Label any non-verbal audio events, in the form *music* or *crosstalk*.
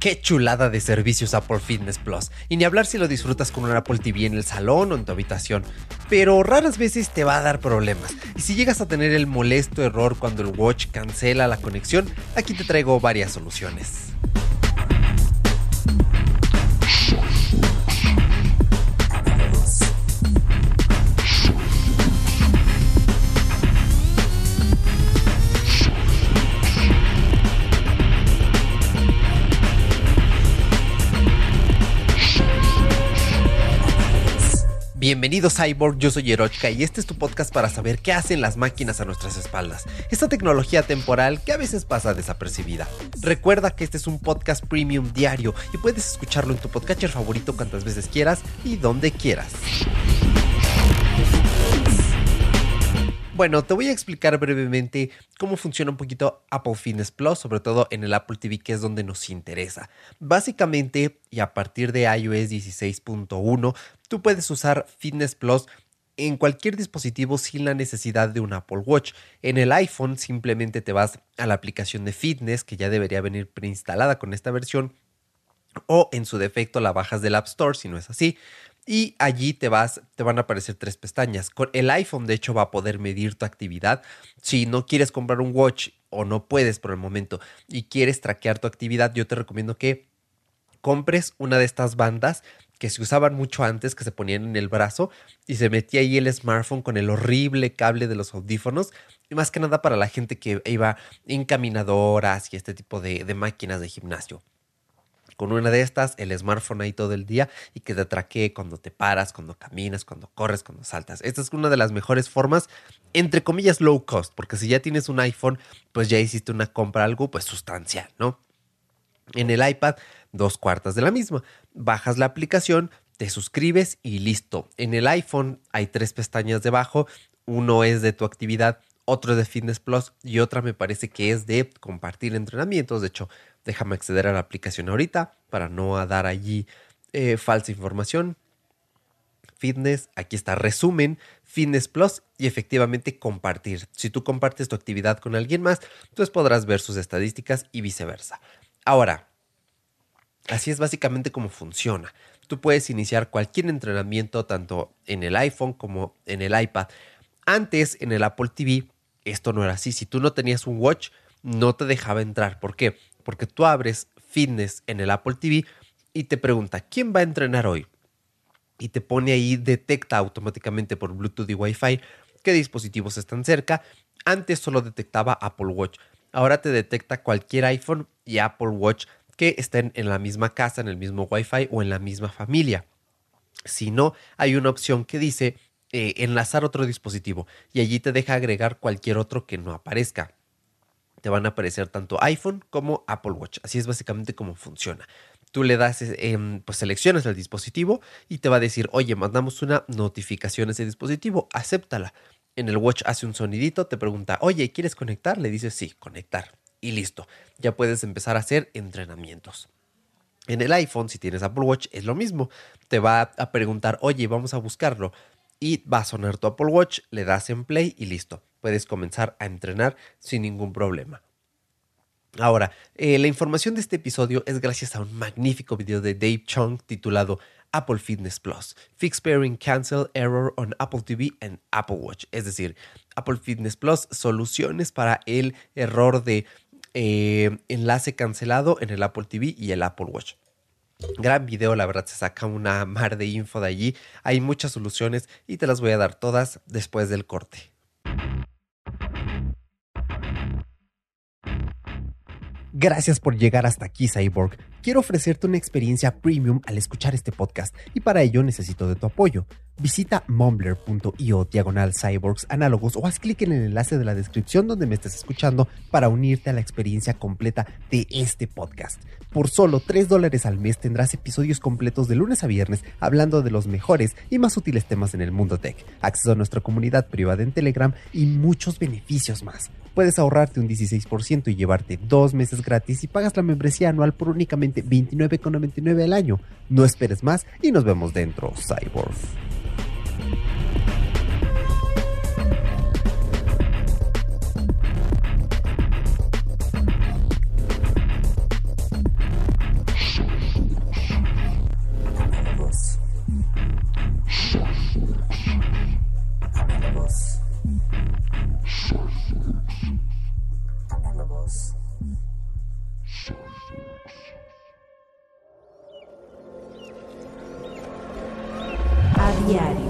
Qué chulada de servicios Apple Fitness Plus. Y ni hablar si lo disfrutas con un Apple TV en el salón o en tu habitación. Pero raras veces te va a dar problemas. Y si llegas a tener el molesto error cuando el watch cancela la conexión, aquí te traigo varias soluciones. Bienvenido Cyborg, yo soy Erochka y este es tu podcast para saber qué hacen las máquinas a nuestras espaldas. Esta tecnología temporal que a veces pasa desapercibida. Recuerda que este es un podcast premium diario y puedes escucharlo en tu podcatcher favorito cuantas veces quieras y donde quieras. Bueno, te voy a explicar brevemente cómo funciona un poquito Apple Fitness Plus, sobre todo en el Apple TV, que es donde nos interesa. Básicamente, y a partir de iOS 16.1, tú puedes usar Fitness Plus en cualquier dispositivo sin la necesidad de un Apple Watch. En el iPhone simplemente te vas a la aplicación de fitness que ya debería venir preinstalada con esta versión o en su defecto la bajas del App Store si no es así. Y allí te vas, te van a aparecer tres pestañas. Con el iPhone, de hecho, va a poder medir tu actividad. Si no quieres comprar un watch o no puedes por el momento y quieres traquear tu actividad, yo te recomiendo que compres una de estas bandas que se usaban mucho antes, que se ponían en el brazo y se metía ahí el smartphone con el horrible cable de los audífonos. Y más que nada para la gente que iba en caminadoras y este tipo de, máquinas de gimnasio con una de estas, el smartphone ahí todo el día y que te traquee cuando te paras, cuando caminas, cuando corres, cuando saltas. Esta es una de las mejores formas, entre comillas, low cost, porque si ya tienes un iPhone, pues ya hiciste una compra, algo pues sustancial, ¿no? En el iPad, dos cuartas de la misma. Bajas la aplicación, te suscribes y listo. En el iPhone hay tres pestañas debajo. Uno es de tu actividad, otro es de Fitness Plus y otra me parece que es de compartir entrenamientos. De hecho, déjame acceder a la aplicación ahorita para no dar allí eh, falsa información. Fitness, aquí está resumen, Fitness Plus y efectivamente compartir. Si tú compartes tu actividad con alguien más, entonces podrás ver sus estadísticas y viceversa. Ahora, así es básicamente como funciona. Tú puedes iniciar cualquier entrenamiento tanto en el iPhone como en el iPad. Antes en el Apple TV esto no era así. Si tú no tenías un watch, no te dejaba entrar. ¿Por qué? Porque tú abres fitness en el Apple TV y te pregunta, ¿quién va a entrenar hoy? Y te pone ahí, detecta automáticamente por Bluetooth y Wi-Fi qué dispositivos están cerca. Antes solo detectaba Apple Watch. Ahora te detecta cualquier iPhone y Apple Watch que estén en la misma casa, en el mismo Wi-Fi o en la misma familia. Si no, hay una opción que dice eh, enlazar otro dispositivo y allí te deja agregar cualquier otro que no aparezca. Te van a aparecer tanto iPhone como Apple Watch. Así es básicamente como funciona. Tú le das, em, pues seleccionas el dispositivo y te va a decir, oye, mandamos una notificación a ese dispositivo, acéptala. En el Watch hace un sonidito, te pregunta, oye, ¿quieres conectar? Le dices, sí, conectar. Y listo, ya puedes empezar a hacer entrenamientos. En el iPhone, si tienes Apple Watch, es lo mismo. Te va a preguntar, oye, vamos a buscarlo y va a sonar tu Apple Watch, le das en play y listo. Puedes comenzar a entrenar sin ningún problema. Ahora, eh, la información de este episodio es gracias a un magnífico video de Dave Chung titulado Apple Fitness Plus, Fix Pairing Cancel Error on Apple TV and Apple Watch. Es decir, Apple Fitness Plus, soluciones para el error de eh, enlace cancelado en el Apple TV y el Apple Watch. Gran video, la verdad se saca una *laughs* mar de info de allí. Hay muchas soluciones y te las voy a dar todas después del corte. Gracias por llegar hasta aquí, Cyborg. Quiero ofrecerte una experiencia premium al escuchar este podcast y para ello necesito de tu apoyo. Visita mumbler.io diagonal cyborgs análogos o haz clic en el enlace de la descripción donde me estés escuchando para unirte a la experiencia completa de este podcast. Por solo 3 dólares al mes tendrás episodios completos de lunes a viernes hablando de los mejores y más útiles temas en el mundo tech, acceso a nuestra comunidad privada en Telegram y muchos beneficios más. Puedes ahorrarte un 16% y llevarte dos meses gratis y pagas la membresía anual por únicamente $29,99 al año. No esperes más y nos vemos dentro, A diario.